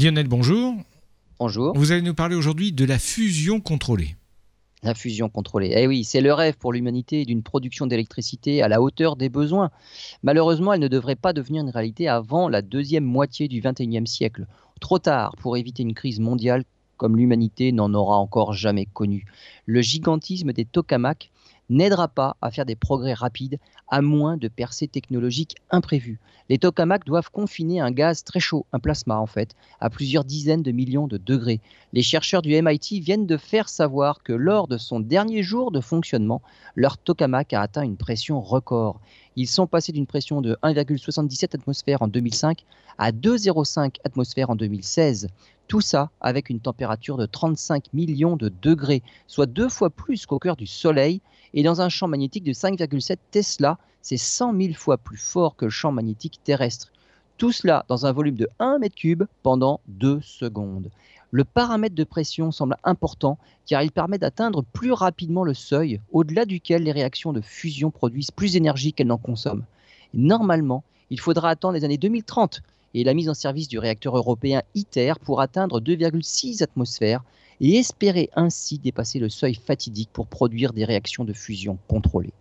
Lionel, bonjour. Bonjour. Vous allez nous parler aujourd'hui de la fusion contrôlée. La fusion contrôlée. Eh oui, c'est le rêve pour l'humanité d'une production d'électricité à la hauteur des besoins. Malheureusement, elle ne devrait pas devenir une réalité avant la deuxième moitié du XXIe siècle. Trop tard pour éviter une crise mondiale comme l'humanité n'en aura encore jamais connu. Le gigantisme des tokamaks n'aidera pas à faire des progrès rapides à moins de percées technologiques imprévues. Les tokamaks doivent confiner un gaz très chaud, un plasma en fait, à plusieurs dizaines de millions de degrés. Les chercheurs du MIT viennent de faire savoir que lors de son dernier jour de fonctionnement, leur tokamak a atteint une pression record. Ils sont passés d'une pression de 1,77 atmosphères en 2005 à 2,05 atmosphères en 2016. Tout ça avec une température de 35 millions de degrés, soit deux fois plus qu'au cœur du Soleil, et dans un champ magnétique de 5,7 Tesla, c'est 100 000 fois plus fort que le champ magnétique terrestre. Tout cela dans un volume de 1 mètre cube pendant 2 secondes. Le paramètre de pression semble important car il permet d'atteindre plus rapidement le seuil au-delà duquel les réactions de fusion produisent plus d'énergie qu'elles n'en consomment. normalement, il faudra attendre les années 2030 et la mise en service du réacteur européen ITER pour atteindre 2,6 atmosphères et espérer ainsi dépasser le seuil fatidique pour produire des réactions de fusion contrôlées.